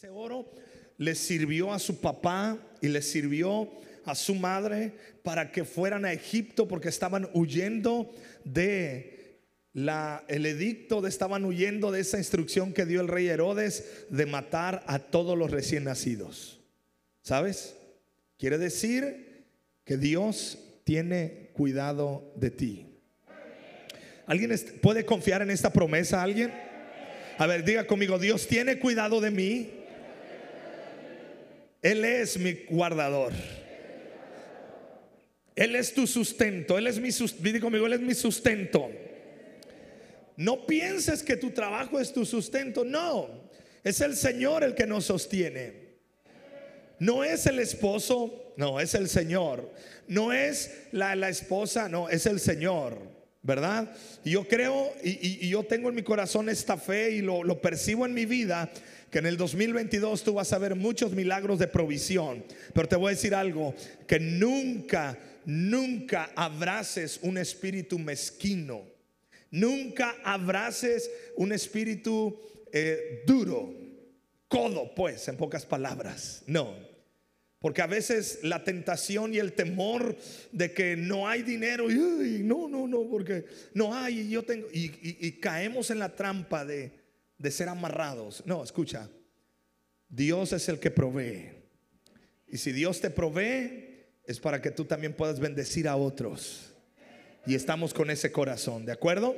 Ese oro le sirvió a su papá y le sirvió a su madre para que fueran a Egipto porque estaban huyendo de la, el edicto, de, estaban huyendo de esa instrucción que dio el rey Herodes de matar a todos los recién nacidos. ¿Sabes? Quiere decir que Dios tiene cuidado de ti. ¿Alguien puede confiar en esta promesa? ¿Alguien? A ver, diga conmigo, Dios tiene cuidado de mí él es mi guardador. Él es tu sustento. Él es mi sustento. Él es mi sustento. No pienses que tu trabajo es tu sustento. No. Es el Señor el que nos sostiene. No es el esposo. No, es el Señor. No es la, esposa. No, es el Señor. ¿Verdad? Y yo creo y, yo tengo en mi corazón esta fe y lo, lo percibo en mi vida que en el 2022 tú vas a ver muchos milagros de provisión. Pero te voy a decir algo, que nunca, nunca abraces un espíritu mezquino. Nunca abraces un espíritu eh, duro, codo, pues, en pocas palabras. No. Porque a veces la tentación y el temor de que no hay dinero, y no, no, no, porque no hay, y yo tengo, y caemos en la trampa de, de ser amarrados. No, escucha. Dios es el que provee. Y si Dios te provee, es para que tú también puedas bendecir a otros. Y estamos con ese corazón, ¿de acuerdo?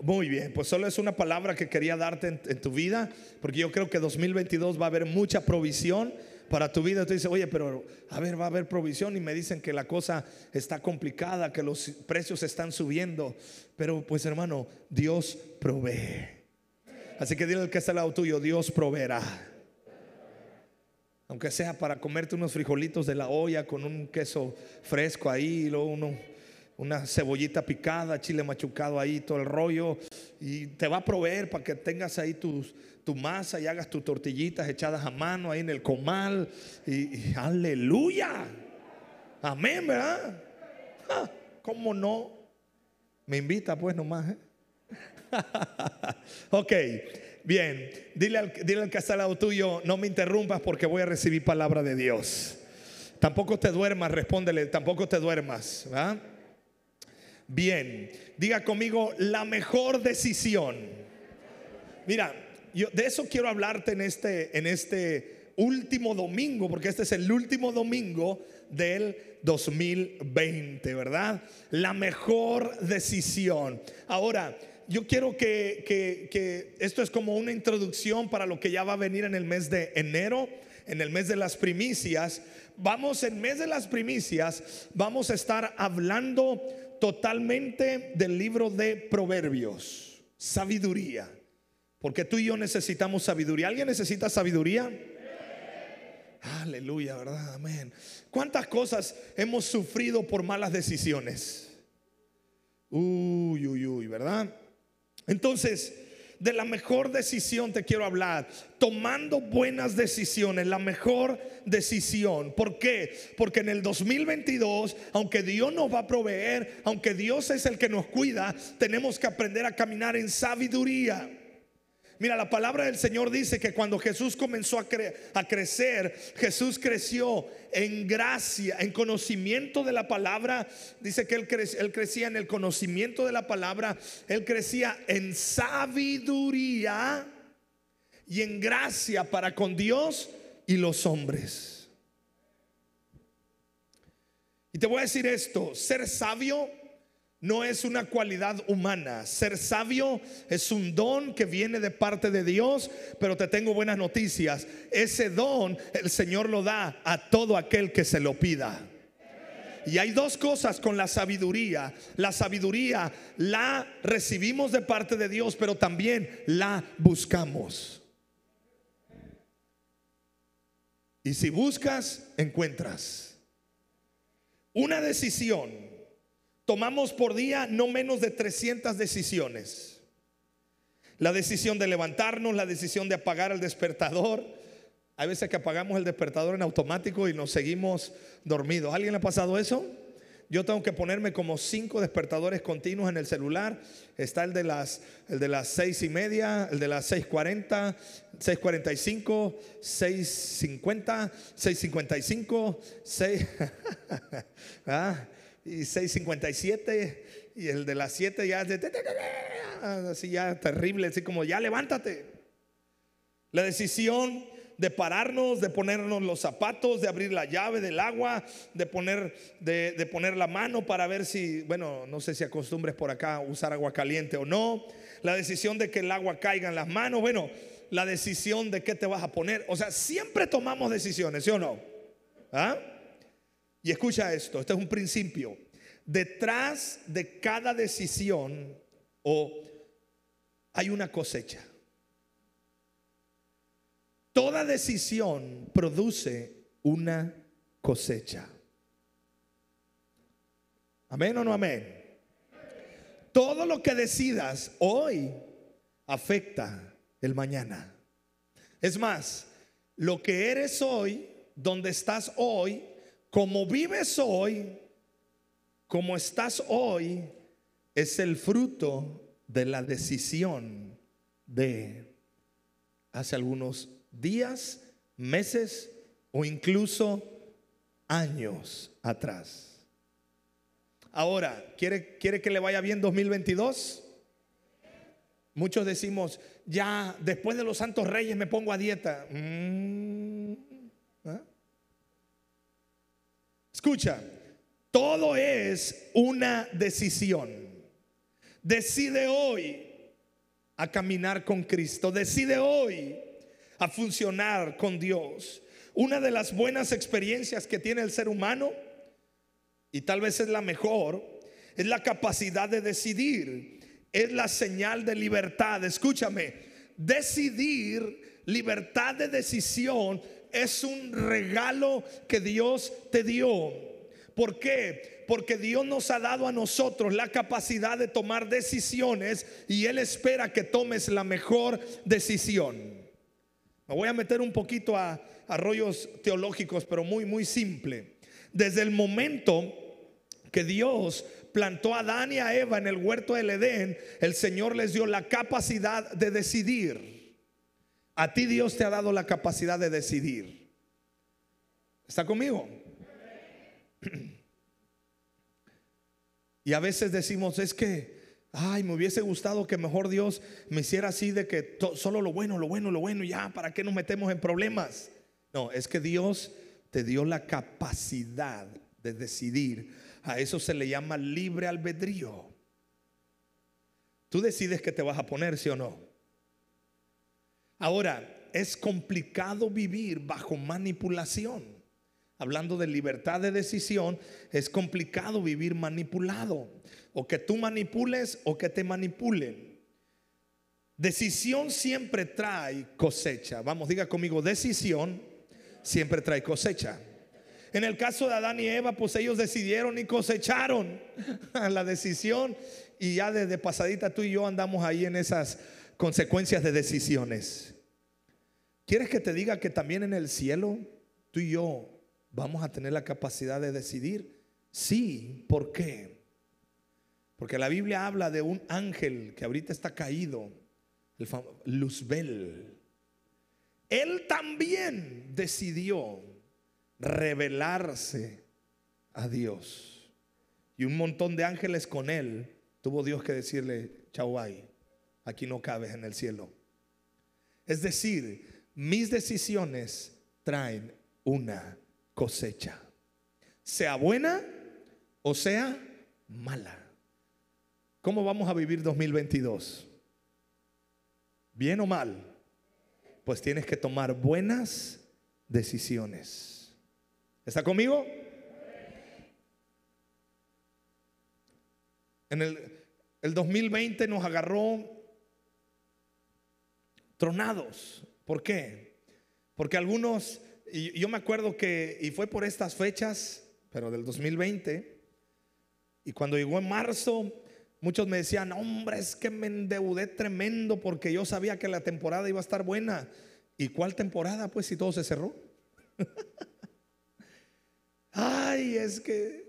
Muy bien, pues solo es una palabra que quería darte en, tu vida, porque yo creo que 2022 va a haber mucha provisión para tu vida. Tú oye, pero a ver, va a haber provisión y me dicen que la cosa está complicada, que los precios están subiendo. Pero pues hermano, Dios provee. Así que dile al que está al lado tuyo, Dios proveerá. Aunque sea para comerte unos frijolitos de la olla con un queso fresco ahí, luego uno, una cebollita picada, chile machucado ahí, todo el rollo. Y te va a proveer para que tengas ahí tu masa y hagas tus tortillitas echadas a mano ahí en el comal. Y, aleluya. Amén, ¿verdad? ¿Cómo no? Me invita pues nomás. ¿eh? ok, bien. Dile al, dile al que está al lado tuyo, no me interrumpas porque voy a recibir palabra de Dios. Tampoco te duermas, respóndele, tampoco te duermas. Bien, diga conmigo la mejor decisión. Mira, yo de eso quiero hablarte en este, en este último domingo, porque este es el último domingo del 2020, ¿verdad? La mejor decisión. Ahora, yo quiero que, esto es como una introducción para lo que ya va a venir en el mes de enero, en el mes de las primicias. Vamos, en mes de las primicias, vamos a estar hablando totalmente del libro de Proverbios, sabiduría. Porque tú y yo necesitamos sabiduría. ¿Alguien necesita sabiduría? Aleluya, ¿verdad? Amén. ¿Cuántas cosas hemos sufrido por malas decisiones? Uy, uy, uy, ¿verdad? Entonces, de la mejor decisión te quiero hablar. Tomando buenas decisiones, la mejor decisión. ¿Por qué? Porque en el 2022, aunque Dios nos va a proveer, aunque Dios es el que nos cuida, tenemos que aprender a caminar en sabiduría. Mira, la palabra del Señor dice que cuando Jesús comenzó a, a, crecer, Jesús creció en gracia, en conocimiento de la palabra. Dice que él, él crecía en el conocimiento de la palabra, él crecía en sabiduría y en gracia para con Dios y los hombres. Y te voy a decir esto, ser sabio no es una cualidad humana. Ser sabio es un don que viene de parte de Dios, pero te tengo buenas noticias. Ese don el Señor lo da a todo aquel que se lo pida. Y hay dos cosas con la sabiduría. La sabiduría la recibimos de parte de Dios, pero también la buscamos. Y si buscas, encuentras. Una decisión Tomamos por día no menos de 300 decisiones. La decisión de levantarnos, la decisión de apagar el despertador. Hay veces que apagamos el despertador en automático y nos seguimos dormidos. ¿Alguien le ha pasado eso? Yo tengo que ponerme como cinco despertadores continuos en el celular. Está el de las, el de las seis y media, el de las 6.40, 6.45, 6.50, 6.55, 6 ¿ah? Y 6.57 y el de las 7 ya de, así ya terrible, así como ya levántate. La decisión de pararnos, de ponernos los zapatos, de abrir la llave del agua, de poner, de, poner la mano para ver si, bueno, no sé si acostumbres por acá usar agua caliente o no. La decisión de que el agua caiga en las manos, bueno, la decisión de qué te vas a poner. O sea, siempre tomamos decisiones, ¿sí o no? ¿Ah? Y escucha esto, este es un principio. Detrás de cada decisión o hay una cosecha. Toda decisión produce una cosecha. Amén o no amén. Todo lo que decidas hoy afecta el mañana. Es más, lo que eres hoy, donde estás hoy, como vives hoy, como estás hoy, es el fruto de la decisión de hace algunos días, meses o incluso años atrás. Ahora, ¿quiere, quiere que le vaya bien 2022? Muchos decimos, ya después de los santos reyes me pongo a dieta. Mm, Escucha, todo es una decisión. Decide hoy a caminar con Cristo. Decide hoy a funcionar con Dios. Una de las buenas experiencias que tiene el ser humano, y tal vez es la mejor, es la capacidad de decidir. Es la señal de libertad. Escúchame, decidir, libertad de decisión, es un regalo que Dios te dio. ¿Por qué? Porque Dios nos ha dado a nosotros la capacidad de tomar decisiones y Él espera que tomes la mejor decisión. Me voy a meter un poquito a, rollos teológicos, pero muy, muy simple. Desde el momento que Dios plantó a Adán y a Eva en el huerto del Edén, el Señor les dio la capacidad de decidir. A ti Dios te ha dado la capacidad de decidir. ¿Está conmigo? Y a veces decimos, es que Ay, me hubiese gustado que mejor Dios me hiciera así de que solo lo bueno, lo bueno, lo bueno, ya, ¿para qué nos metemos en problemas? No, es que Dios te dio la capacidad de decidir. A eso se le llama libre albedrío. Tú decides que te vas a poner, sí o no. Ahora, es complicado vivir bajo manipulación. Hablando de libertad de decisión, es complicado vivir manipulado. O que tú manipules o que te manipulen. Decisión siempre trae cosecha. Vamos, diga conmigo, decisión siempre trae cosecha. En el caso de Adán y Eva, pues ellos decidieron y cosecharon la decisión. Y ya desde pasadita tú y yo andamos ahí en esas consecuencias de decisiones. ¿Quieres que te diga que también en el cielo tú y yo vamos a tener la capacidad de decidir? Sí, ¿por qué? Porque la Biblia habla de un ángel que ahorita está caído, el Luzbel. Él también decidió revelarse a Dios. Y un montón de ángeles con él tuvo Dios que decirle, chau, aquí no cabes en el cielo. Es decir, mis decisiones traen una cosecha, sea buena o sea mala. ¿Cómo vamos a vivir 2022? ¿Bien o mal? Pues tienes que tomar buenas decisiones. ¿Está conmigo? En el, el 2020 nos agarró tronados. ¿Por qué? Porque algunos y yo me acuerdo que, y fue por estas fechas, pero del 2020, y cuando llegó en marzo, muchos me decían, hombre, es que me endeudé tremendo porque yo sabía que la temporada iba a estar buena. ¿Y cuál temporada? Pues si todo se cerró. Ay, es que...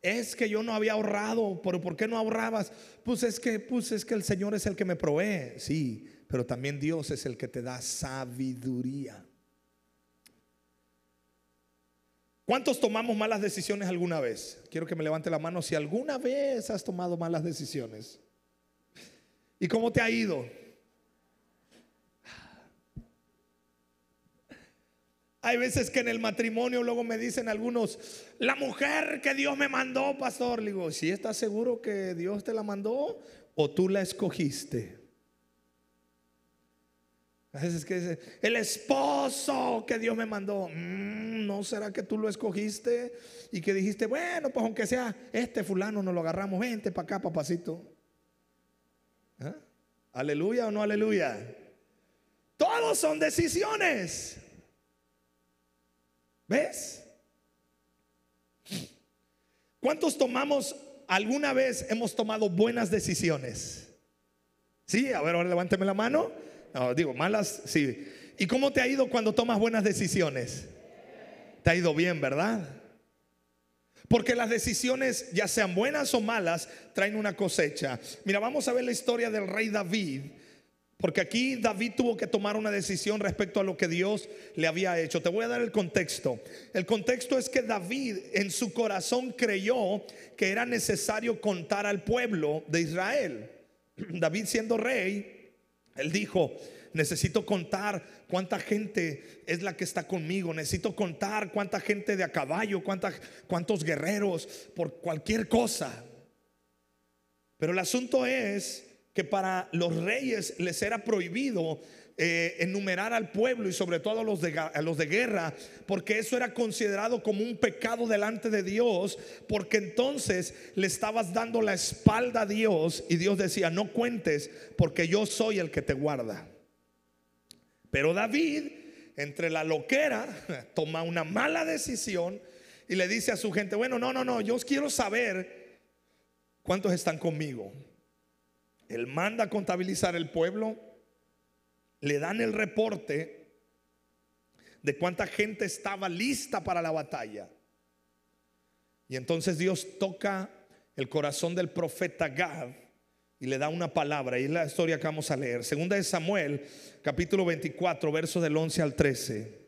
Es que yo no había ahorrado, pero ¿por qué no ahorrabas? Pues es que, pues es que el Señor es el que me provee, sí, pero también Dios es el que te da sabiduría. ¿Cuántos tomamos malas decisiones alguna vez? Quiero que me levante la mano si alguna vez has tomado malas decisiones. ¿Y cómo te ha ido? Hay veces que en el matrimonio luego me dicen algunos, la mujer que Dios me mandó, pastor. Le digo, ¿sí estás seguro que Dios te la mandó o tú la escogiste? A veces que dice, el esposo que Dios me mandó, mm, ¿no será que tú lo escogiste? Y que dijiste, bueno, pues aunque sea este fulano, nos lo agarramos, vente para acá, papacito. ¿Ah? ¿Aleluya o no aleluya? Todos son decisiones. ¿Ves? ¿Cuántos tomamos, alguna vez hemos tomado buenas decisiones? Sí, a ver, ahora levánteme la mano. Digo, malas, sí. ¿Y cómo te ha ido cuando tomas buenas decisiones? Te ha ido bien, ¿verdad? Porque las decisiones, ya sean buenas o malas, traen una cosecha. Mira, vamos a ver la historia del rey David. Porque aquí David tuvo que tomar una decisión respecto a lo que Dios le había hecho. Te voy a dar el contexto. El contexto es que David en su corazón creyó que era necesario contar al pueblo de Israel. David siendo rey, él dijo, necesito contar cuánta gente es la que está conmigo, necesito contar cuánta gente de a caballo, cuántos guerreros, por cualquier cosa. Pero el asunto es que para los reyes les era prohibido eh, enumerar al pueblo y sobre todo a los, de, a los de guerra, porque eso era considerado como un pecado delante de Dios, porque entonces le estabas dando la espalda a Dios y Dios decía, no cuentes, porque yo soy el que te guarda. Pero David, entre la loquera, toma una mala decisión y le dice a su gente, bueno, no, no, no, yo quiero saber cuántos están conmigo. Él manda a contabilizar el pueblo le dan el reporte de cuánta gente estaba lista para la batalla. Y entonces Dios toca el corazón del profeta Gad y le da una palabra. Y es la historia que vamos a leer. Segunda de Samuel, capítulo 24, versos del 11 al 13.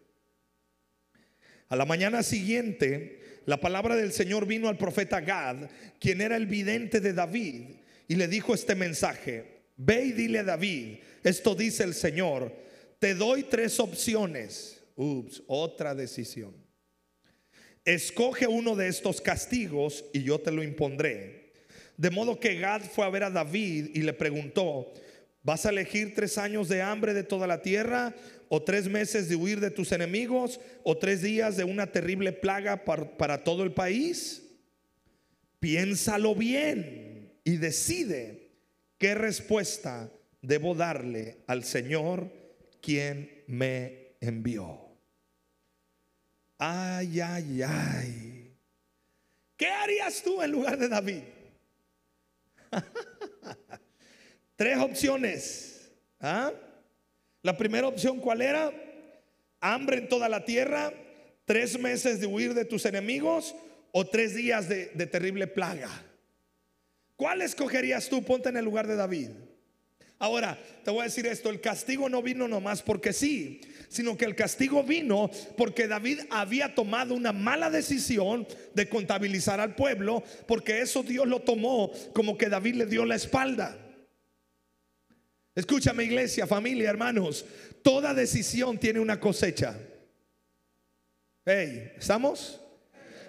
A la mañana siguiente, la palabra del Señor vino al profeta Gad, quien era el vidente de David, y le dijo este mensaje. Ve y dile a David, esto dice el Señor, te doy tres opciones. Ups, otra decisión. Escoge uno de estos castigos y yo te lo impondré. De modo que Gad fue a ver a David y le preguntó, ¿vas a elegir tres años de hambre de toda la tierra o tres meses de huir de tus enemigos o tres días de una terrible plaga para, para todo el país? Piénsalo bien y decide ¿Qué respuesta debo darle al Señor quien me envió? Ay, ay, ay. ¿Qué harías tú en lugar de David? Tres opciones. ¿ah? La primera opción, ¿cuál era? Hambre en toda la tierra, tres meses de huir de tus enemigos o tres días de, de terrible plaga. ¿Cuál escogerías tú? Ponte en el lugar de David. Ahora, te voy a decir esto, el castigo no vino nomás porque sí, sino que el castigo vino porque David había tomado una mala decisión de contabilizar al pueblo, porque eso Dios lo tomó como que David le dio la espalda. Escúchame iglesia, familia, hermanos, toda decisión tiene una cosecha. Hey, ¿estamos?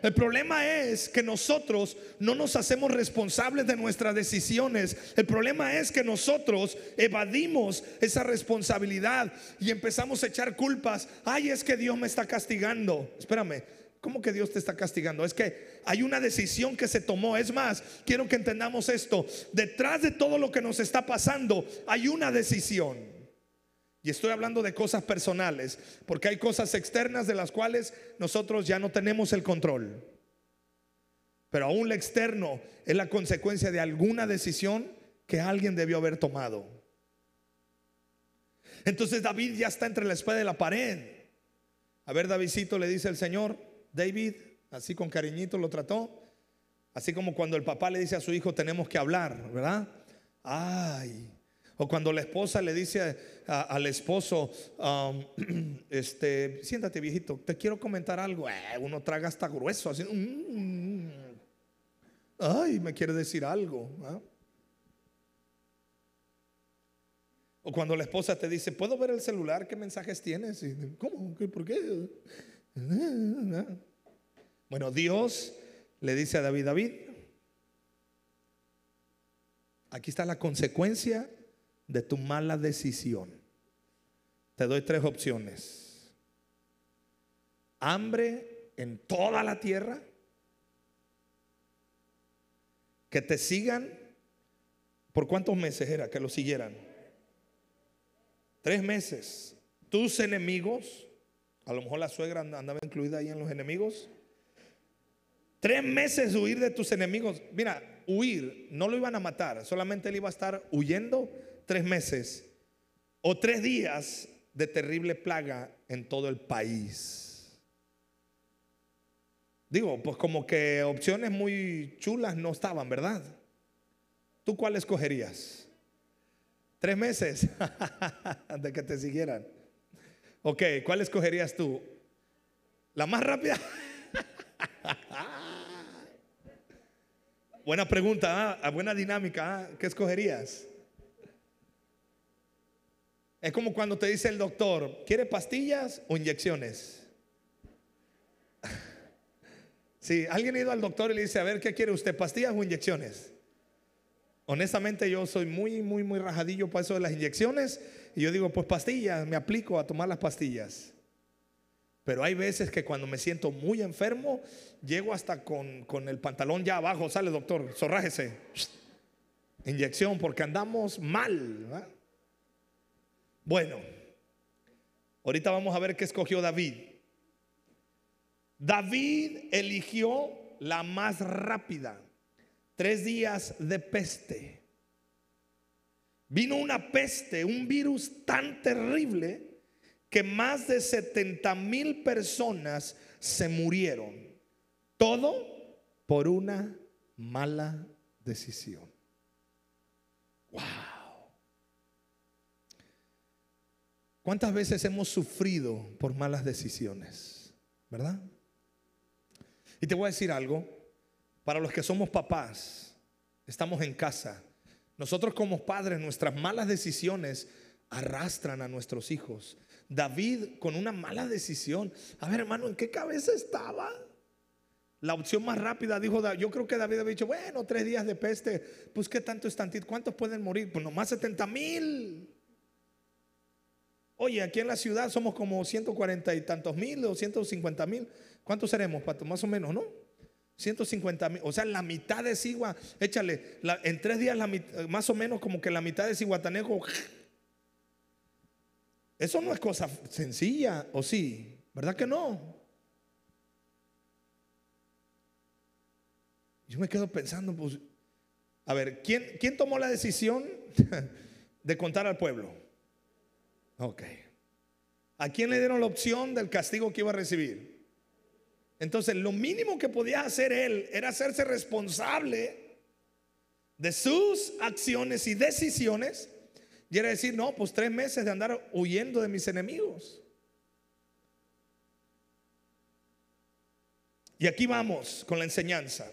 El problema es que nosotros no nos hacemos responsables de nuestras decisiones. El problema es que nosotros evadimos esa responsabilidad y empezamos a echar culpas. Ay, es que Dios me está castigando. Espérame, ¿Cómo que Dios te está castigando? Es que hay una decisión que se tomó. Es más, quiero que entendamos esto. Detrás de todo lo que nos está pasando hay una decisión. Y estoy hablando de cosas personales, porque hay cosas externas de las cuales nosotros ya no tenemos el control. Pero aún lo externo es la consecuencia de alguna decisión que alguien debió haber tomado. Entonces David ya está entre la espada y la pared. A ver, Davidcito le dice el Señor, David, así con cariñito lo trató. Así como cuando el papá le dice a su hijo, tenemos que hablar, ¿verdad? Ay. O cuando la esposa le dice al esposo, um, este, siéntate viejito, te quiero comentar algo. Eh, uno traga hasta grueso, así. Mm, ay, me quiere decir algo. O cuando la esposa te dice, ¿puedo ver el celular? ¿Qué mensajes tienes? ¿Cómo? ¿Por qué? Bueno, Dios le dice a David, David, aquí está la consecuencia de tu mala decisión. Te doy tres opciones. Hambre en toda la tierra. Que te sigan. ¿Por cuántos meses era que lo siguieran? Tres meses. Tus enemigos. A lo mejor la suegra andaba incluida ahí en los enemigos. Tres meses huir de tus enemigos. Mira, huir, no lo iban a matar, solamente él iba a estar huyendo tres meses o tres días de terrible plaga en todo el país. Digo, pues como que opciones muy chulas no estaban, ¿verdad? ¿Tú cuál escogerías? Tres meses de que te siguieran. Ok, ¿cuál escogerías tú? ¿La más rápida? buena pregunta, ¿ah? buena dinámica. ¿ah? ¿Qué escogerías? Es como cuando te dice el doctor, ¿quiere pastillas o inyecciones? Si alguien ha ido al doctor y le dice, a ver, ¿qué quiere usted? ¿Pastillas o inyecciones? Honestamente yo soy muy, muy, muy rajadillo para eso de las inyecciones. Y yo digo, pues pastillas, me aplico a tomar las pastillas. Pero hay veces que cuando me siento muy enfermo, llego hasta con, el pantalón ya abajo, sale doctor, zorrájese. Inyección, porque andamos mal. Bueno, ahorita vamos a ver qué escogió David. David eligió la más rápida, tres días de peste. Vino una peste, un virus tan terrible que más de 70 mil personas se murieron. Todo por una mala decisión. Wow. ¿Cuántas veces hemos sufrido por malas decisiones? ¿Verdad? Y te voy a decir algo, para los que somos papás, estamos en casa, nosotros como padres, nuestras malas decisiones arrastran a nuestros hijos. David con una mala decisión. A ver, hermano, ¿en qué cabeza estaba? La opción más rápida, dijo, yo creo que David había dicho, bueno, tres días de peste, pues qué tanto es tantito, ¿cuántos pueden morir? Pues nomás 70 mil. Oye, aquí en la ciudad somos como 140 y tantos mil o 150 mil. ¿Cuántos seremos, Pato? Más o menos, ¿no? 150 mil. O sea, la mitad de Sigua, échale, en tres días más o menos como que la mitad de Siguatanejo. Eso no es cosa sencilla, ¿o sí? ¿Verdad que no? Yo me quedo pensando, pues, a ver, ¿quién, quién tomó la decisión de contar al pueblo? Ok. ¿A quién le dieron la opción del castigo que iba a recibir? Entonces, lo mínimo que podía hacer él era hacerse responsable de sus acciones y decisiones. Y era decir, no, pues tres meses de andar huyendo de mis enemigos. Y aquí vamos con la enseñanza.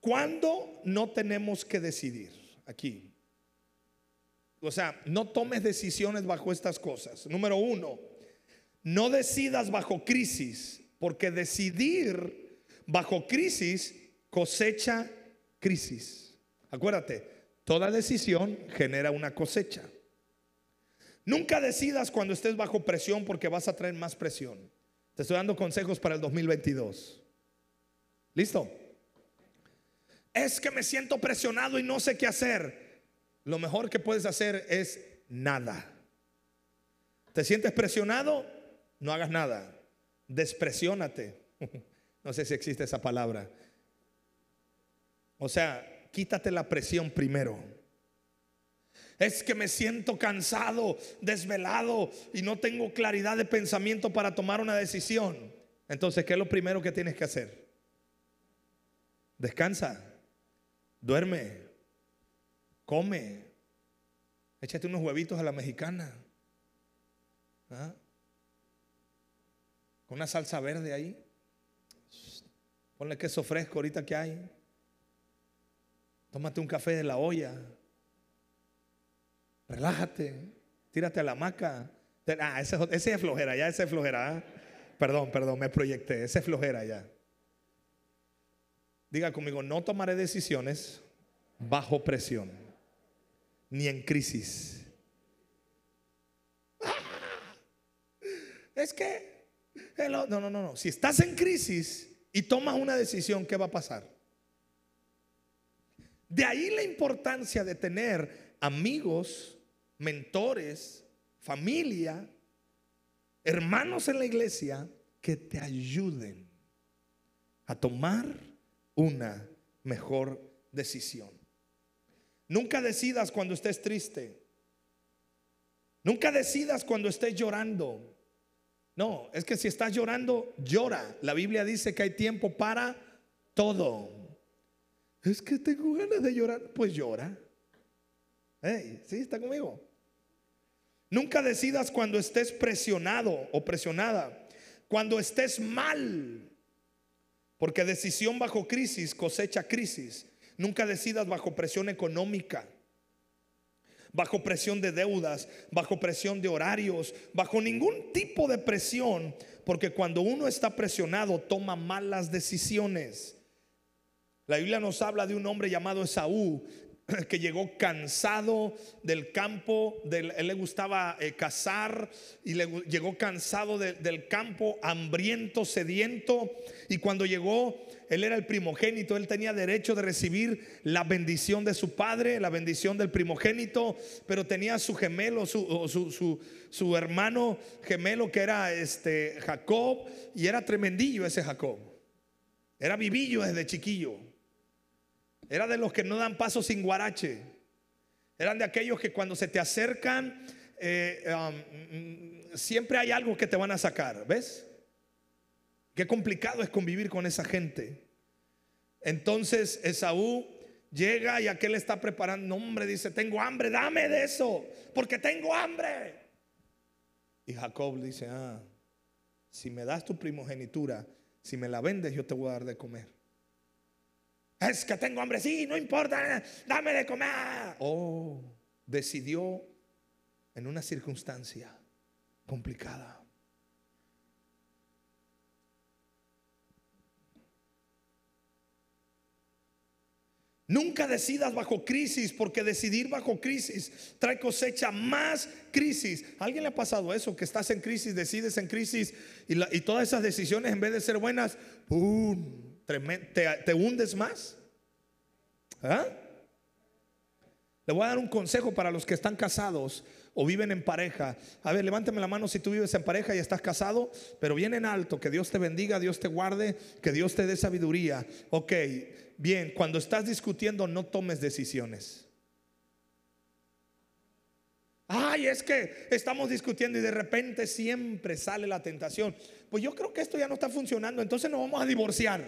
¿Cuándo no tenemos que decidir? Aquí. O sea, no tomes decisiones bajo estas cosas. Número uno, no decidas bajo crisis, porque decidir bajo crisis cosecha crisis. Acuérdate, toda decisión genera una cosecha. Nunca decidas cuando estés bajo presión porque vas a traer más presión. Te estoy dando consejos para el 2022. ¿Listo? Es que me siento presionado y no sé qué hacer lo mejor que puedes hacer es nada. ¿Te sientes presionado? No hagas nada. Despresiónate. No sé si existe esa palabra. O sea, quítate la presión primero. Es que me siento cansado, desvelado y no tengo claridad de pensamiento para tomar una decisión. Entonces, ¿qué es lo primero que tienes que hacer? descansa, duerme, come, échate unos huevitos a la mexicana. ¿Ah? Con una salsa verde ahí. Ponle queso fresco ahorita que hay. Tómate un café de la olla. Relájate. Tírate a la hamaca. Ah, ese, ese es flojera, ya ese es flojera. ¿ah? Perdón, perdón, me proyecté. Ese es flojera ya. Diga conmigo, no tomaré decisiones bajo presión, ni en crisis. Ah, es que, no, no, no, no. Si estás en crisis y tomas una decisión, ¿qué va a pasar? De ahí la importancia de tener amigos, mentores, familia, hermanos en la iglesia que te ayuden a tomar una mejor decisión. Nunca decidas cuando estés triste. Nunca decidas cuando estés llorando. No, es que si estás llorando, llora. La Biblia dice que hay tiempo para todo. Es que tengo ganas de llorar, pues llora. Hey, ¿sí está conmigo? Nunca decidas cuando estés presionado o presionada, cuando estés mal, porque decisión bajo crisis cosecha crisis. Nunca decidas bajo presión económica, bajo presión de deudas, bajo presión de horarios, bajo ningún tipo de presión, porque cuando uno está presionado toma malas decisiones. La Biblia nos habla de un hombre llamado Esaú que llegó cansado del campo, él le gustaba eh, cazar y le, llegó cansado del campo, hambriento, sediento, y cuando llegó, él era el primogénito, él tenía derecho de recibir la bendición de su padre, la bendición del primogénito, pero tenía su gemelo, su, su, hermano gemelo que era este Jacob, y era tremendillo ese Jacob, era vivillo desde chiquillo. Era de los que no dan paso sin guarache. Eran de aquellos que cuando se te acercan, eh, um, siempre hay algo que te van a sacar. ¿Ves? Qué complicado es convivir con esa gente. Entonces Esaú llega y aquel está preparando. hombre, dice: Tengo hambre, dame de eso, porque tengo hambre. Y Jacob dice: Ah, si me das tu primogenitura, si me la vendes, yo te voy a dar de comer. Es que tengo hambre, sí, no importa, dame de comer. Oh, decidió en una circunstancia complicada. Nunca decidas bajo crisis, porque decidir bajo crisis trae cosecha más crisis. ¿A alguien le ha pasado eso? Que estás en crisis, decides en crisis y, todas esas decisiones en vez de ser buenas, ¡pum! te, hundes más. ¿Ah? Le voy a dar un consejo para los que están casados o viven en pareja. A ver, levánteme la mano si tú vives en pareja y estás casado, pero bien en alto, que Dios te bendiga, Dios te guarde, que Dios te dé sabiduría. Ok, bien, cuando estás discutiendo no tomes decisiones. Ay, es que estamos discutiendo y de repente siempre sale la tentación. Pues yo creo que esto ya no está funcionando, entonces nos vamos a divorciar.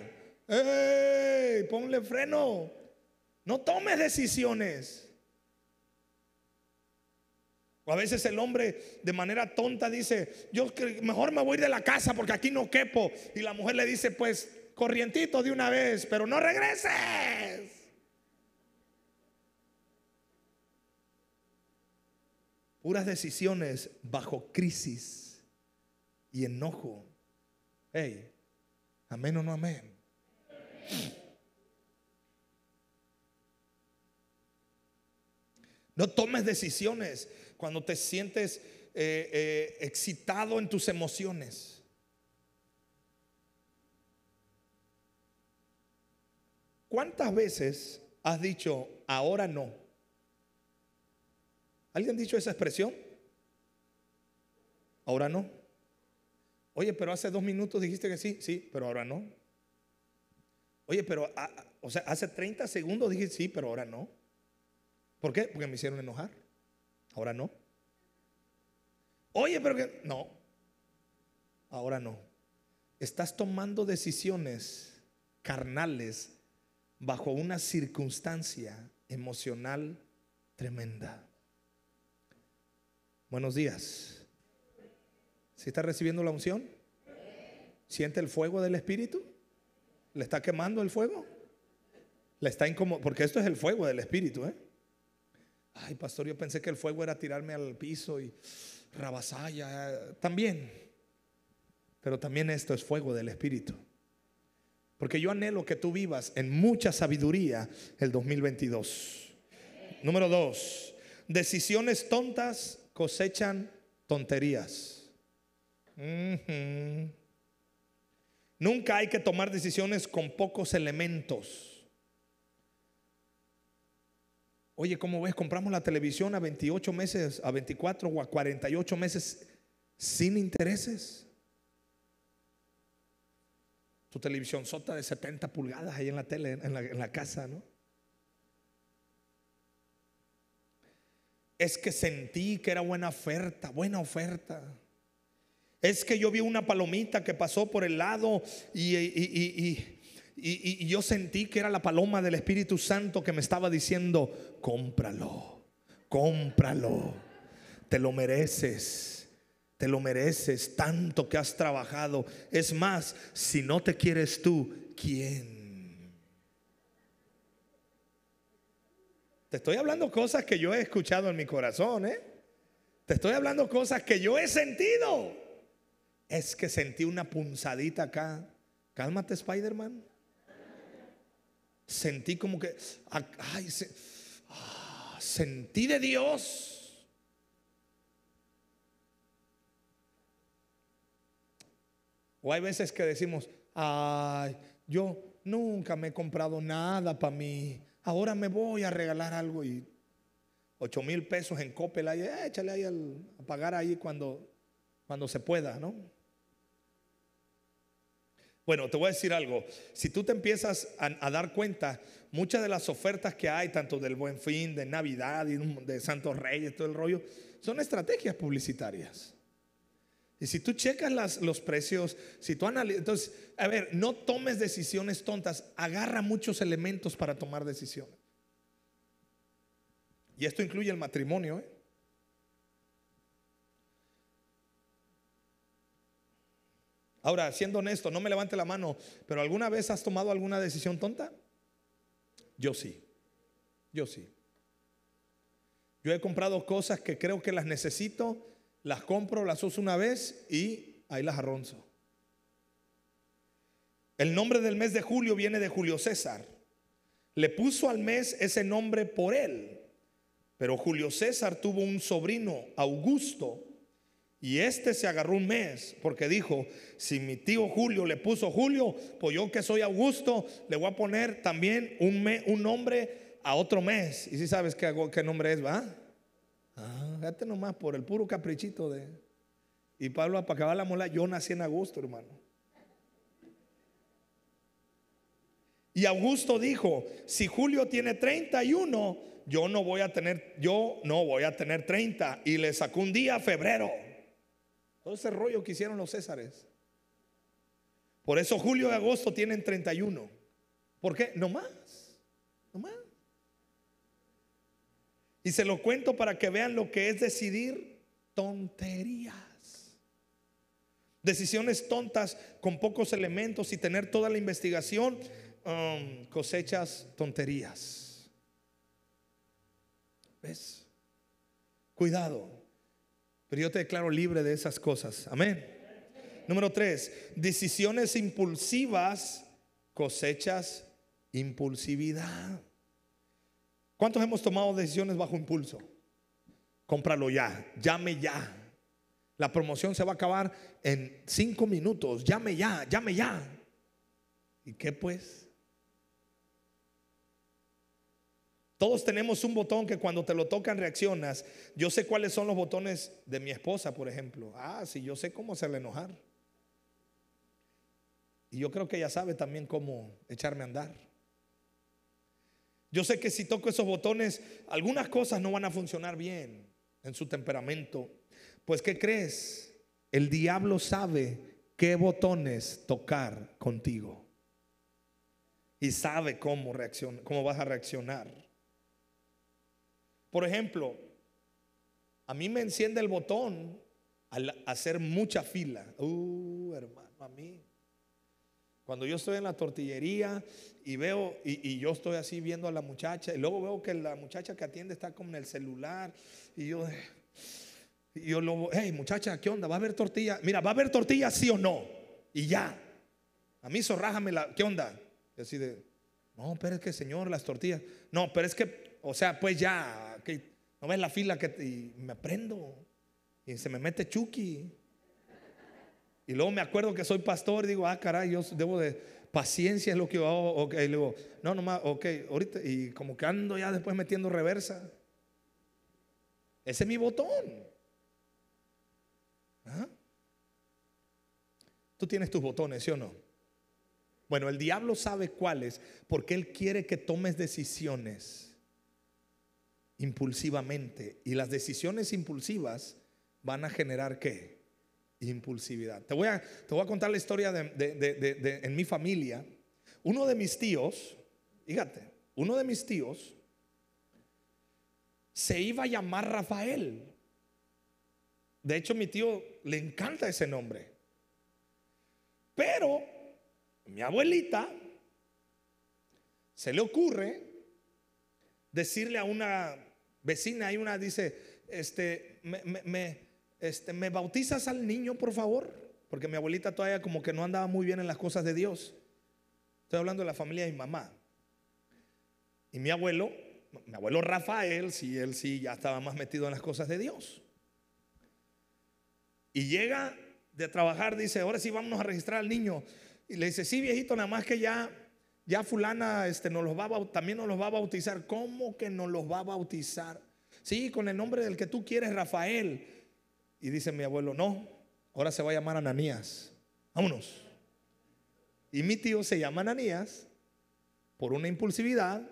¡Ey! Ponle freno. No tomes decisiones. O a veces el hombre de manera tonta dice, yo mejor me voy de la casa porque aquí no quepo. Y la mujer le dice, pues corrientito de una vez, pero no regreses. Puras decisiones bajo crisis y enojo. Hey, amén o no amén. No tomes decisiones cuando te sientes eh, eh, excitado en tus emociones. ¿Cuántas veces has dicho, ahora no? ¿Alguien ha dicho esa expresión? Ahora no. Oye, pero hace dos minutos dijiste que sí, sí, pero ahora no. Oye, pero, ah, ah, o sea, hace 30 segundos dije sí, pero ahora no. ¿Por qué? Porque me hicieron enojar. Ahora no. Oye, pero que no. Ahora no. Estás tomando decisiones carnales bajo una circunstancia emocional tremenda. Buenos días. ¿Si está recibiendo la unción? ¿Siente el fuego del Espíritu? ¿Le está quemando el fuego? ¿Le está incomodando? Porque esto es el fuego del Espíritu, ¿eh? Ay, pastor, yo pensé que el fuego era tirarme al piso y rabasaya. También. Pero también esto es fuego del Espíritu. Porque yo anhelo que tú vivas en mucha sabiduría el 2022. Número dos, decisiones tontas cosechan tonterías. Nunca hay que tomar decisiones con pocos elementos. Oye, ¿cómo ves? Compramos la televisión a 28 meses, a 24 o a 48 meses sin intereses. Tu televisión sota de 70 pulgadas ahí en la tele, en la, casa, ¿no? Es que sentí que era buena oferta, buena oferta. Es que yo vi una palomita que pasó por el lado y, y, y, yo sentí que era la paloma del Espíritu Santo que me estaba diciendo, cómpralo, cómpralo, te lo mereces, te lo mereces tanto que has trabajado. Es más, si no te quieres tú, ¿quién? Te estoy hablando cosas que yo he escuchado en mi corazón, ¿eh? Te estoy hablando cosas que yo he sentido. Es que sentí una punzadita acá. Cálmate, Spider-Man sentí como que, ay, ah, sentí de Dios. O hay veces que decimos, ay, yo nunca me he comprado nada para mí, ahora me voy a regalar algo y ocho mil pesos en Coppel, ahí, échale ahí a pagar ahí cuando, cuando se pueda, ¿no? Bueno, te voy a decir algo. Si tú te empiezas a, dar cuenta, muchas de las ofertas que hay, tanto del Buen Fin, de Navidad de Santos Reyes, todo el rollo, son estrategias publicitarias. Y si tú checas los precios, si tú analizas, entonces, a ver, no tomes decisiones tontas, agarra muchos elementos para tomar decisiones. Y esto incluye el matrimonio. ¿eh? Ahora, siendo honesto, no me levante la mano, pero ¿alguna vez has tomado alguna decisión tonta? Yo sí, yo sí. Yo he comprado cosas que creo que las necesito, las compro, las uso una vez y ahí las arronzo. El nombre del mes de julio viene de Julio César. Le puso al mes ese nombre por él. Pero Julio César tuvo un sobrino, Augusto, y este se agarró un mes porque dijo, si mi tío Julio le puso Julio, pues yo que soy Augusto, le voy a poner también un, un nombre a otro mes. Y si sabes qué, nombre es, ¿va? Ah, fíjate nomás por el puro caprichito de... Y Pablo, para acabar la mola, yo nací en agosto, hermano. Y Augusto dijo, si Julio tiene 31, yo no voy a tener, yo no voy a tener 30. Y le sacó un día febrero. Todo ese rollo que hicieron los Césares. Por eso julio y agosto tienen 31. ¿Por qué? No más. No más. Y se lo cuento para que vean lo que es decidir tonterías. Decisiones tontas con pocos elementos y tener toda la investigación, um, cosechas tonterías. ¿Ves? Cuidado. Pero yo te declaro libre de esas cosas. Amén. Número tres, decisiones impulsivas cosechas impulsividad. ¿Cuántos hemos tomado decisiones bajo impulso? Cómpralo ya, llame ya. La promoción se va a acabar en cinco minutos. Llame ya, llame ya. ¿Y qué pues? Todos tenemos un botón que cuando te lo tocan reaccionas. Yo sé cuáles son los botones de mi esposa, por ejemplo. Ah, sí, yo sé cómo hacerle enojar. Y yo creo que ella sabe también cómo echarme a andar. Yo sé que si toco esos botones, algunas cosas no van a funcionar bien en su temperamento. Pues, ¿qué crees? El diablo sabe qué botones tocar contigo. y sabe cómo, reacciona, cómo vas a reaccionar. Por ejemplo, a mí me enciende el botón al hacer mucha fila. Uh, hermano, a mí. Cuando yo estoy en la tortillería y veo, y, yo estoy así viendo a la muchacha, y luego veo que la muchacha que atiende está con el celular, y yo, y yo luego, hey muchacha, ¿qué onda? ¿Va a haber tortilla? Mira, ¿va a haber tortilla sí o no? Y ya. A mí zorrájame la, ¿qué onda? Y así de, no, pero es que señor, las tortillas. No, pero es que, o sea, pues ya, no ves la fila que y me prendo. Y se me mete Chucky. Y luego me acuerdo que soy pastor y digo, ah, caray, yo debo de paciencia es lo que yo hago. Ok, y luego, no, nomás, ok, ahorita, y como que ando ya después metiendo reversa. Ese es mi botón. ¿Ah? Tú tienes tus botones, ¿sí o no? Bueno, el diablo sabe cuáles porque él quiere que tomes decisiones impulsivamente. Y las decisiones impulsivas van a generar qué? Impulsividad. Te voy a, te voy a contar la historia de, en mi familia. Uno de mis tíos, fíjate, uno de mis tíos se iba a llamar Rafael. De hecho, mi tío le encanta ese nombre. Pero mi abuelita se le ocurre decirle a una vecina, y una dice, este, me, este, ¿me bautizas al niño, por favor? Porque mi abuelita todavía como que no andaba muy bien en las cosas de Dios. Estoy hablando de la familia de mi mamá. Y mi abuelo, mi abuelo Rafael, sí, él sí ya estaba más metido en las cosas de Dios. Y llega de trabajar, dice, ahora sí vamos a registrar al niño. Y le dice, sí, viejito, nada más que ya, ya fulana este, nos los va también nos los va a bautizar. ¿Cómo que nos los va a bautizar? Sí, con el nombre del que tú quieres, Rafael. Y dice mi abuelo, no, ahora se va a llamar Ananías. Vámonos. Y mi tío se llama Ananías por una impulsividad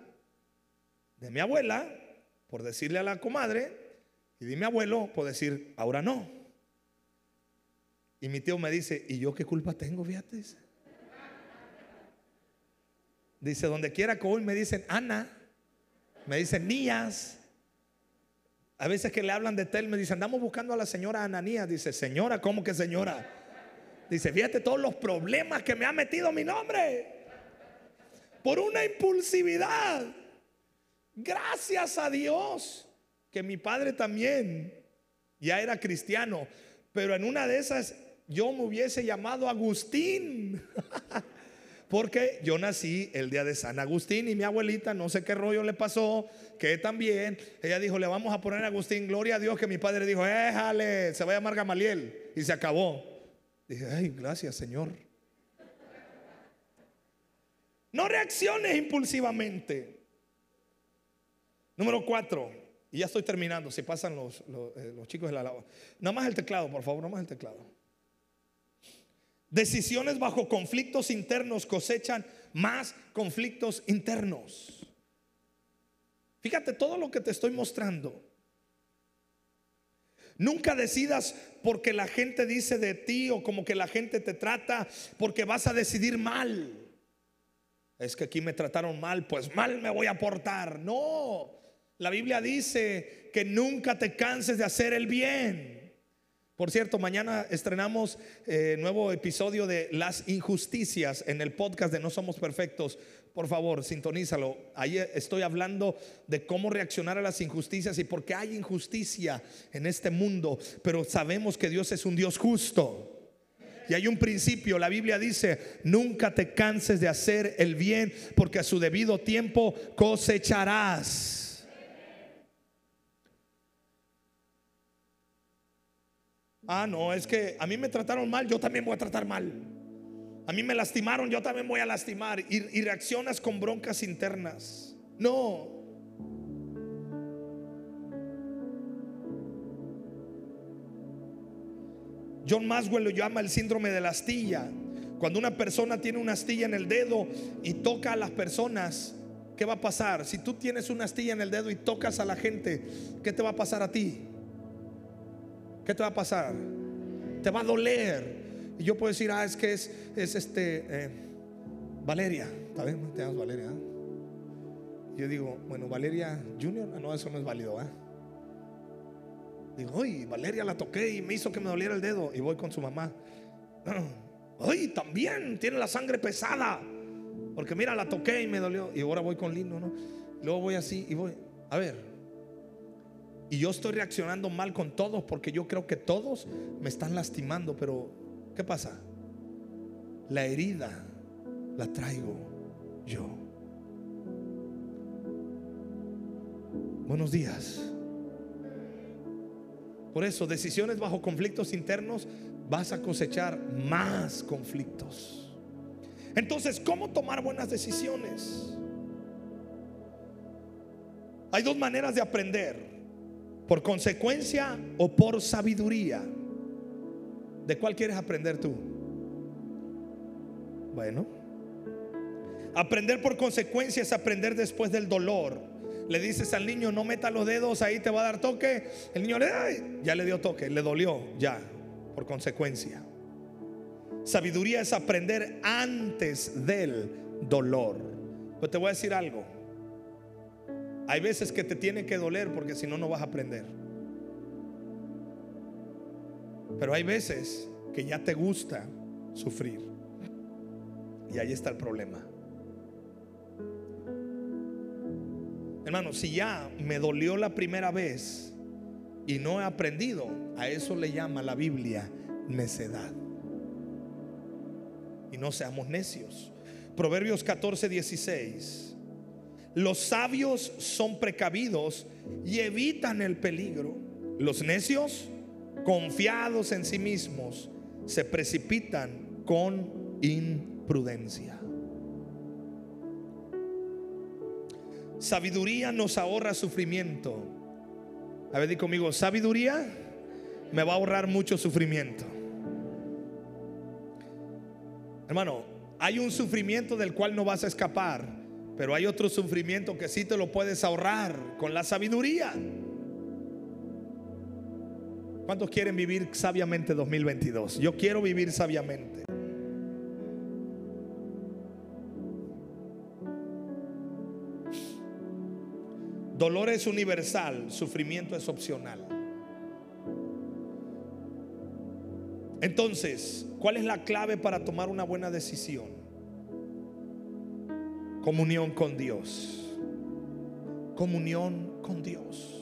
de mi abuela, por decirle a la comadre, y de mi abuelo por decir, ahora no. Y mi tío me dice, ¿y yo qué culpa tengo, fíjate? Donde quiera que hoy me dicen Ana, me dicen Nías, a veces que le hablan de Tel, me dicen, andamos buscando a la señora Ananías. Dice, señora, ¿cómo que señora? Dice, fíjate todos los problemas que me ha metido mi nombre. Por una impulsividad. Gracias a Dios que mi padre también ya era cristiano. Pero en una de esas yo me hubiese llamado Agustín. Porque yo nací el día de San Agustín y mi abuelita, no sé qué rollo le pasó, que también, ella dijo, le vamos a poner a Agustín, gloria a Dios que mi padre dijo, éjale, se va a llamar Gamaliel. Y se acabó. Dije, ay, gracias Señor. No reacciones impulsivamente. Número cuatro, y ya estoy terminando, si pasan los, los, eh, chicos de la lava. Nada más el teclado, por favor, nada más el teclado. Decisiones bajo conflictos internos cosechan más conflictos internos. Fíjate todo lo que te estoy mostrando. Nunca decidas porque la gente dice de ti o como que la gente te trata porque vas a decidir mal. Es que aquí me trataron mal, pues mal me voy a portar. No, la Biblia dice que nunca te canses de hacer el bien. Por cierto, mañana estrenamos eh, nuevo episodio de Las Injusticias en el podcast de No Somos Perfectos. Por favor, sintonízalo. Ahí estoy hablando de cómo reaccionar a las injusticias y por qué hay injusticia en este mundo. Pero sabemos que Dios es un Dios justo. Y hay un principio, la Biblia dice, nunca te canses de hacer el bien porque a su debido tiempo cosecharás. Ah, no, es que a mí me trataron mal, yo también voy a tratar mal. A mí me lastimaron, yo también voy a lastimar. Y, reaccionas con broncas internas. No. John Maswell lo llama el síndrome de la astilla. Cuando una persona tiene una astilla en el dedo y toca a las personas, ¿qué va a pasar? Si tú tienes una astilla en el dedo y tocas a la gente, ¿qué te va a pasar a ti? ¿Qué te va a pasar? Te va a doler. Y yo puedo decir, ah, es que es, es este, eh, Valeria, ¿está bien? Te llamas Valeria. ¿eh? Yo digo, bueno, Valeria Junior, ah, no, eso no es válido. ¿eh? Digo, uy, Valeria la toqué y me hizo que me doliera el dedo. Y voy con su mamá. Uy, también tiene la sangre pesada. Porque mira, la toqué y me dolió. Y ahora voy con Lino, ¿no? Luego voy así y voy. A ver. Y yo estoy reaccionando mal con todos porque yo creo que todos me están lastimando. Pero, ¿qué pasa? La herida la traigo yo. Buenos días. Por eso, decisiones bajo conflictos internos, vas a cosechar más conflictos. Entonces, ¿cómo tomar buenas decisiones? Hay dos maneras de aprender, por consecuencia o por sabiduría. ¿De cuál quieres aprender tú? Bueno, aprender por consecuencia es aprender después del dolor. Le dices al niño, no meta los dedos, ahí te va a dar toque. El niño le ya le dio toque, le dolió, ya, por consecuencia. Sabiduría es aprender antes del dolor. Pero te voy a decir algo. Hay veces que te tiene que doler porque si no, no vas a aprender. Pero hay veces que ya te gusta sufrir. Y ahí está el problema. Hermano, si ya me dolió la primera vez y no he aprendido, a eso le llama la Biblia necedad. Y no seamos necios. Proverbios 14, 16. Los sabios son precavidos y evitan el peligro. Los necios, confiados en sí mismos, se precipitan con imprudencia. Sabiduría nos ahorra sufrimiento. A ver, di conmigo, sabiduría me va a ahorrar mucho sufrimiento. Hermano, hay un sufrimiento del cual no vas a escapar, pero hay otro sufrimiento que sí te lo puedes ahorrar con la sabiduría. ¿Cuántos quieren vivir sabiamente 2022? Yo quiero vivir sabiamente. Dolor es universal, sufrimiento es opcional. Entonces, ¿cuál es la clave para tomar una buena decisión? Comunión con Dios. Comunión con Dios.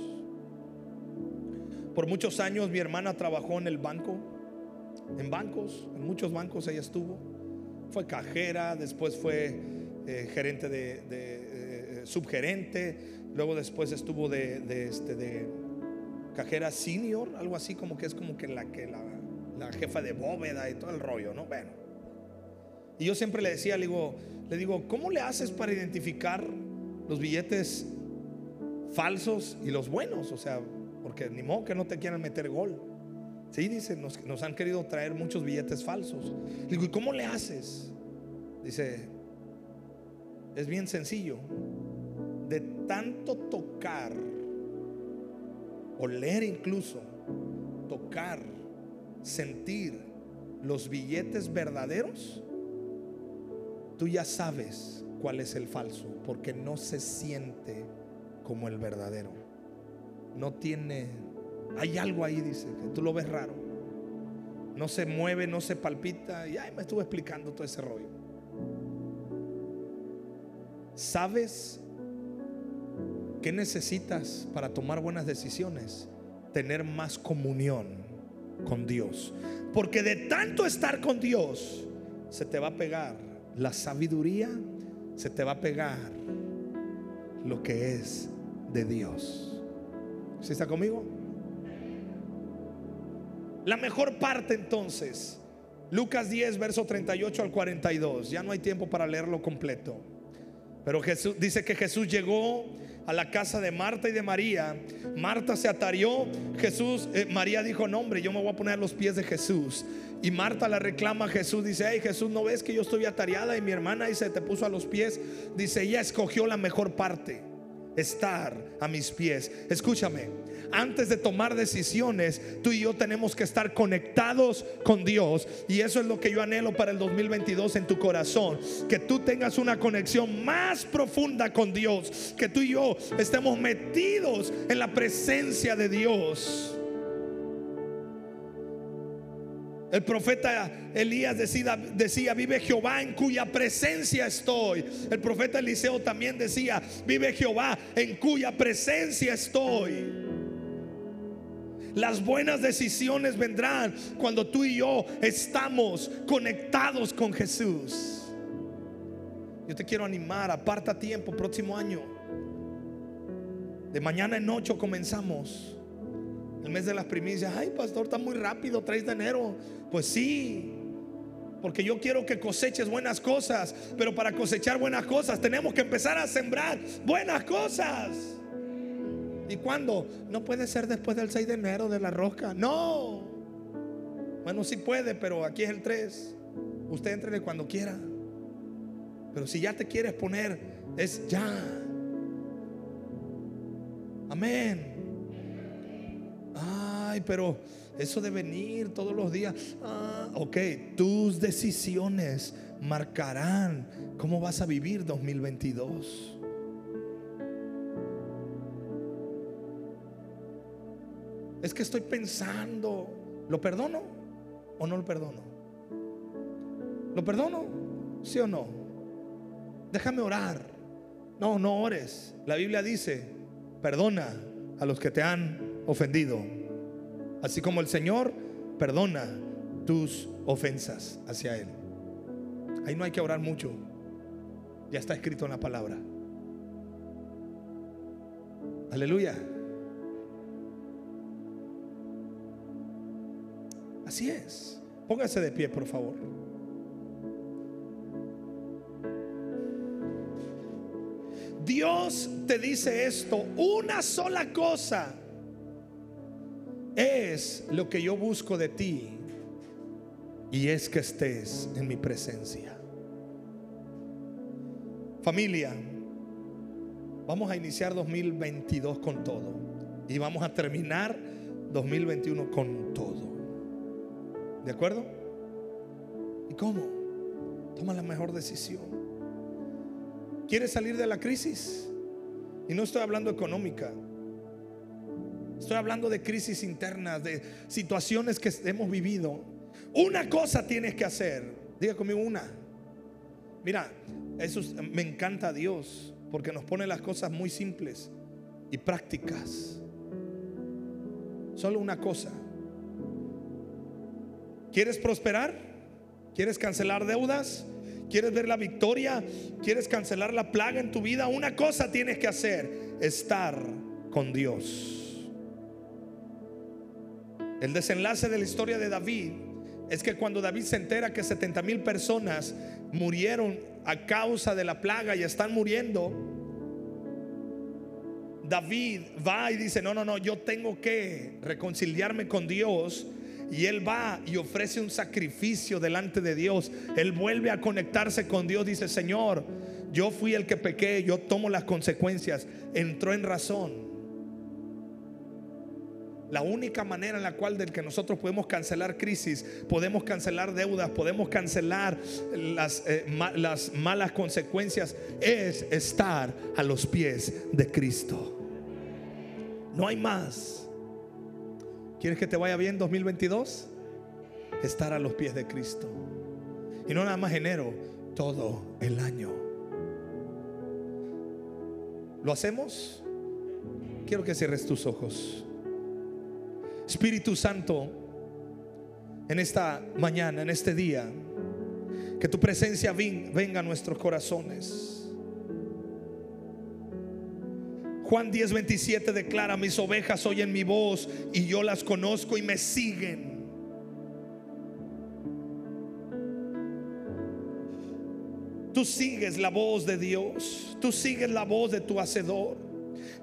Por muchos años mi hermana trabajó en el banco, en bancos, en muchos bancos ella estuvo. Fue cajera, después fue eh, gerente de, eh, subgerente, Luego después estuvo de, este, de cajera senior, algo así como que es como que la, que la, jefa de bóveda y todo el rollo, ¿no? Bueno. Y yo siempre le decía, le digo, le digo, ¿cómo le haces para identificar los billetes falsos y los buenos? O sea, porque ni modo que no te quieran meter gol. Sí, dice, nos, nos han querido traer muchos billetes falsos. Le digo, ¿y cómo le haces? Dice, es bien sencillo de tanto tocar, oler incluso, tocar, sentir los billetes verdaderos, tú ya sabes cuál es el falso, porque no se siente como el verdadero. No tiene, hay algo ahí, dice, que tú lo ves raro. No se mueve, no se palpita. Y ay, me estuvo explicando todo ese rollo. ¿Sabes ¿Qué necesitas para tomar buenas decisiones? Tener más comunión con Dios. Porque de tanto estar con Dios, se te va a pegar la sabiduría, se te va a pegar lo que es de Dios. ¿Sí está conmigo? La mejor parte entonces, Lucas 10, verso 38 al 42. Ya no hay tiempo para leerlo completo. Pero Jesús dice que Jesús llegó a la casa de Marta y de María. Marta se atarió. Jesús, eh, María dijo, no hombre, yo me voy a poner a los pies de Jesús. Y Marta la reclama a Jesús. Dice, hey Jesús, ¿no ves que yo estoy atareada? Y mi hermana dice, te puso a los pies. Dice, ella escogió la mejor parte. Estar a mis pies. Escúchame, antes de tomar decisiones, tú y yo tenemos que estar conectados con Dios. Y eso es lo que yo anhelo para el 2022 en tu corazón. Que tú tengas una conexión más profunda con Dios. Que tú y yo estemos metidos en la presencia de Dios. El profeta Elías decía, decía, vive Jehová en cuya presencia estoy. El profeta Eliseo también decía, vive Jehová en cuya presencia estoy. Las buenas decisiones vendrán cuando tú y yo estamos conectados con Jesús. Yo te quiero animar, aparta tiempo próximo año. De mañana en ocho comenzamos. El mes de las primicias. Ay, pastor, está muy rápido, 3 de enero. Pues sí, porque yo quiero que coseches buenas cosas, pero para cosechar buenas cosas tenemos que empezar a sembrar buenas cosas. ¿Y cuándo? No puede ser después del 6 de enero de la rosca. No. Bueno, sí puede, pero aquí es el 3. Usted entre cuando quiera. Pero si ya te quieres poner, es ya. Amén. Pero eso de venir todos los días. Ah, ok, tus decisiones marcarán cómo vas a vivir 2022. Es que estoy pensando, ¿lo perdono o no lo perdono? ¿Lo perdono? ¿Sí o no? Déjame orar. No, no ores. La Biblia dice, perdona a los que te han ofendido. Así como el Señor perdona tus ofensas hacia Él. Ahí no hay que orar mucho. Ya está escrito en la palabra. Aleluya. Así es. Póngase de pie, por favor. Dios te dice esto, una sola cosa es lo que yo busco de ti y es que estés en mi presencia. Familia, vamos a iniciar 2022 con todo y vamos a terminar 2021 con todo. ¿De acuerdo? ¿Y cómo? Toma la mejor decisión. ¿Quieres salir de la crisis? Y no estoy hablando económica. Estoy hablando de crisis internas, de situaciones que hemos vivido. Una cosa tienes que hacer. Diga conmigo una. Mira, eso me encanta a Dios porque nos pone las cosas muy simples y prácticas. Solo una cosa. ¿Quieres prosperar? ¿Quieres cancelar deudas? ¿Quieres ver la victoria? ¿Quieres cancelar la plaga en tu vida? Una cosa tienes que hacer, estar con Dios. El desenlace de la historia de David es que cuando David se entera que 70 mil personas murieron a causa de la plaga y están muriendo, David va y dice, no, no, no, yo tengo que reconciliarme con Dios y él va y ofrece un sacrificio delante de Dios. Él vuelve a conectarse con Dios. Dice, Señor, yo fui el que pequé, yo tomo las consecuencias. Entró en razón. La única manera en la cual del que nosotros podemos cancelar crisis, podemos cancelar deudas, podemos cancelar las, eh, las malas consecuencias es estar a los pies de Cristo. No hay más. ¿Quieres que te vaya bien 2022? Estar a los pies de Cristo. Y no nada más enero, todo el año. ¿Lo hacemos? Quiero que cierres tus ojos. Espíritu Santo, en esta mañana, en este día, que tu presencia venga a nuestros corazones. Juan 10, 27 declara, mis ovejas oyen mi voz y yo las conozco y me siguen. Tú sigues la voz de Dios, tú sigues la voz de tu Hacedor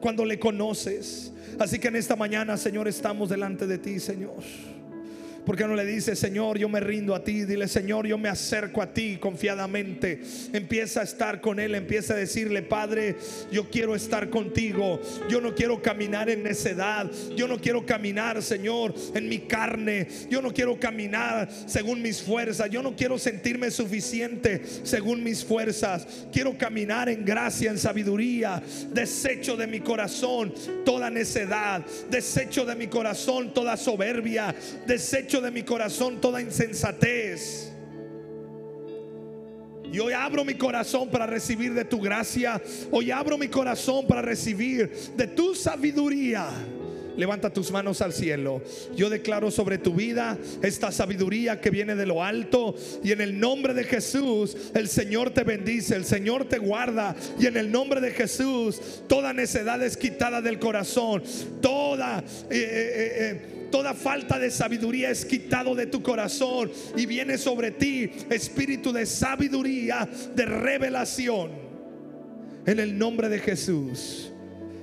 cuando le conoces. Así que en esta mañana, Señor, estamos delante de ti, Señor ¿Por qué no le dices, Señor, yo me rindo a ti? Dile, Señor, yo me acerco a ti confiadamente. Empieza a estar con Él, empieza a decirle, Padre, yo quiero estar contigo. Yo no quiero caminar en necedad. Yo no quiero caminar, Señor, en mi carne. Yo no quiero caminar según mis fuerzas. Yo no quiero sentirme suficiente según mis fuerzas. Quiero caminar en gracia, en sabiduría. Desecho de mi corazón toda necedad. Desecho de mi corazón toda soberbia. Desecho de mi corazón toda insensatez. Y hoy abro mi corazón para recibir de tu gracia. Hoy abro mi corazón para recibir de tu sabiduría. Levanta tus manos al cielo. Yo declaro sobre tu vida esta sabiduría que viene de lo alto. Y en el nombre de Jesús, el Señor te bendice, el Señor te guarda. Y en el nombre de Jesús, toda necedad es quitada del corazón. Toda... Eh, eh, eh, toda falta de sabiduría es quitado de tu corazón y viene sobre ti espíritu de sabiduría, de revelación. En el nombre de Jesús.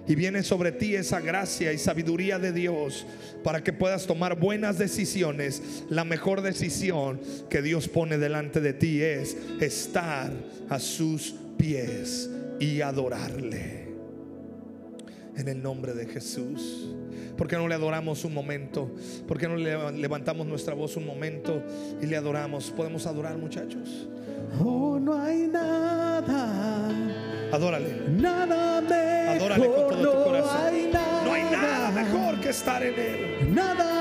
Y viene sobre ti esa gracia y sabiduría de Dios para que puedas tomar buenas decisiones. La mejor decisión que Dios pone delante de ti es estar a sus pies y adorarle. En el nombre de Jesús. ¿Por qué no le adoramos un momento? ¿Por qué no le levantamos nuestra voz un momento y le adoramos? ¿Podemos adorar muchachos? Oh, no hay nada. Adórale. Nada mejor. Adórale con todo tu corazón. hay nada. No hay nada mejor que estar en Él. Nada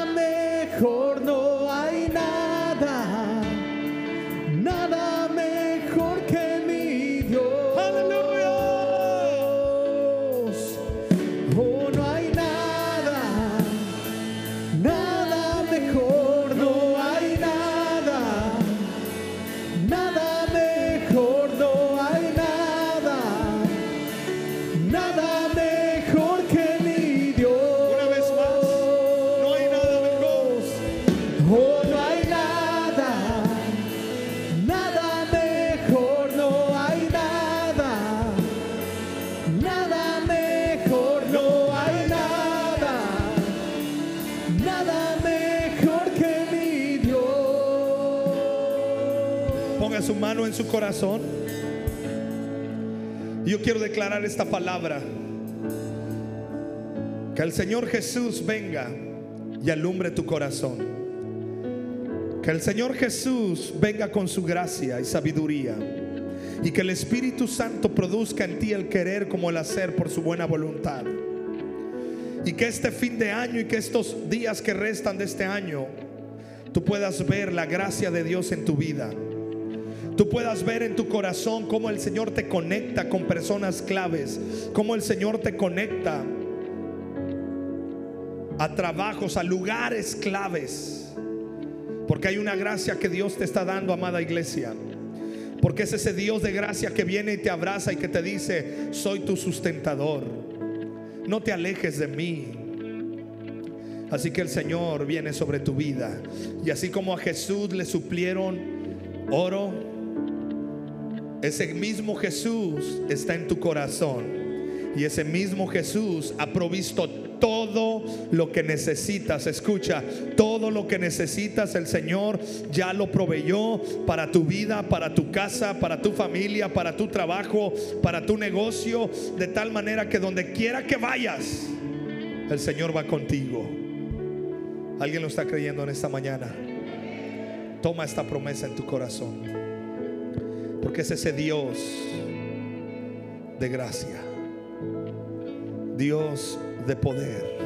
en su corazón. Yo quiero declarar esta palabra. Que el Señor Jesús venga y alumbre tu corazón. Que el Señor Jesús venga con su gracia y sabiduría. Y que el Espíritu Santo produzca en ti el querer como el hacer por su buena voluntad. Y que este fin de año y que estos días que restan de este año, tú puedas ver la gracia de Dios en tu vida. Tú puedas ver en tu corazón cómo el Señor te conecta con personas claves, cómo el Señor te conecta a trabajos, a lugares claves. Porque hay una gracia que Dios te está dando, amada iglesia. Porque es ese Dios de gracia que viene y te abraza y que te dice, soy tu sustentador. No te alejes de mí. Así que el Señor viene sobre tu vida. Y así como a Jesús le suplieron oro, ese mismo Jesús está en tu corazón. Y ese mismo Jesús ha provisto todo lo que necesitas. Escucha, todo lo que necesitas el Señor ya lo proveyó para tu vida, para tu casa, para tu familia, para tu trabajo, para tu negocio. De tal manera que donde quiera que vayas, el Señor va contigo. ¿Alguien lo está creyendo en esta mañana? Toma esta promesa en tu corazón. Porque es ese Dios de gracia. Dios de poder.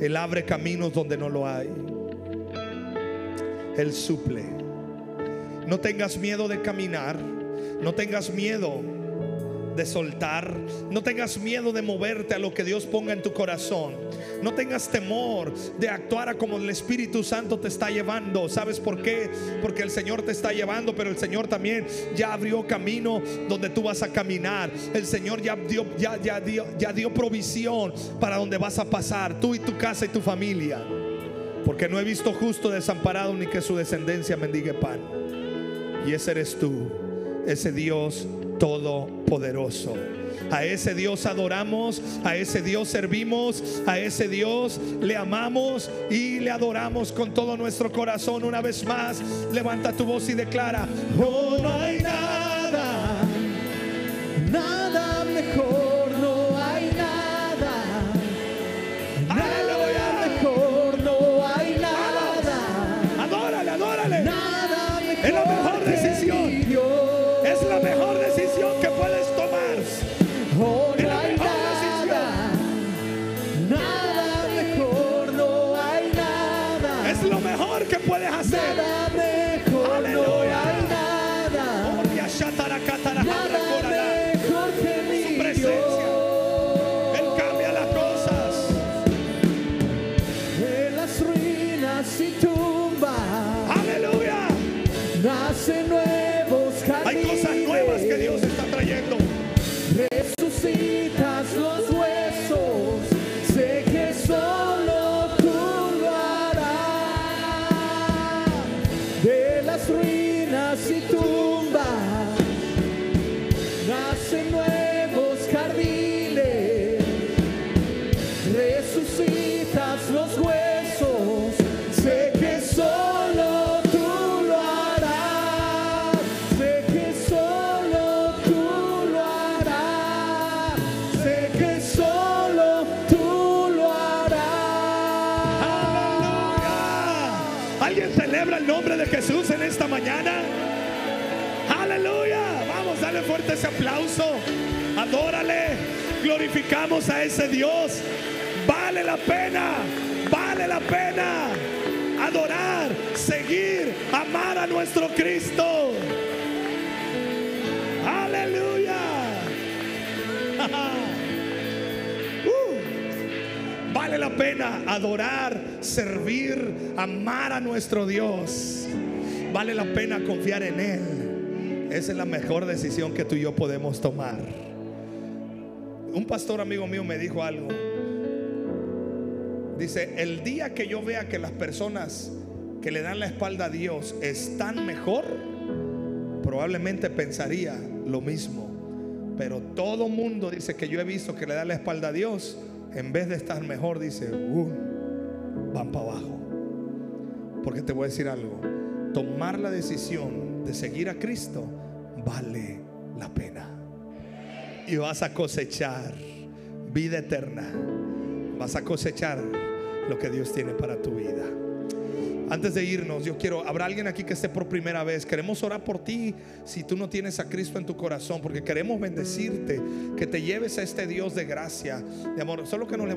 Él abre caminos donde no lo hay. Él suple. No tengas miedo de caminar. No tengas miedo de soltar. No tengas miedo de moverte a lo que Dios ponga en tu corazón. No tengas temor de actuar a como el Espíritu Santo te está llevando. ¿Sabes por qué? Porque el Señor te está llevando, pero el Señor también ya abrió camino donde tú vas a caminar. El Señor ya dio, ya, ya dio, ya dio provisión para donde vas a pasar, tú y tu casa y tu familia. Porque no he visto justo desamparado ni que su descendencia mendigue pan. Y ese eres tú, ese Dios todopoderoso. A ese Dios adoramos, a ese Dios servimos, a ese Dios le amamos y le adoramos con todo nuestro corazón. Una vez más, levanta tu voz y declara, Oh, Jesús en esta mañana? Aleluya. Vamos, dale fuerte ese aplauso. Adórale. Glorificamos a ese Dios. Vale la pena. Vale la pena. Adorar, seguir, amar a nuestro Cristo. Aleluya. Uh. Vale la pena adorar, servir, amar a nuestro Dios. Vale la pena confiar en Él. Esa es la mejor decisión que tú y yo podemos tomar. Un pastor amigo mío me dijo algo. Dice, el día que yo vea que las personas que le dan la espalda a Dios están mejor, probablemente pensaría lo mismo. Pero todo mundo dice que yo he visto que le da la espalda a Dios, en vez de estar mejor, dice, "Uh, van para abajo. Porque te voy a decir algo, tomar la decisión de seguir a Cristo vale la pena. Y vas a cosechar vida eterna. Vas a cosechar lo que Dios tiene para tu vida. Antes de irnos, yo quiero, habrá alguien aquí que esté por primera vez. Queremos orar por ti si tú no tienes a Cristo en tu corazón, porque queremos bendecirte, que te lleves a este Dios de gracia, de amor. Solo que nos.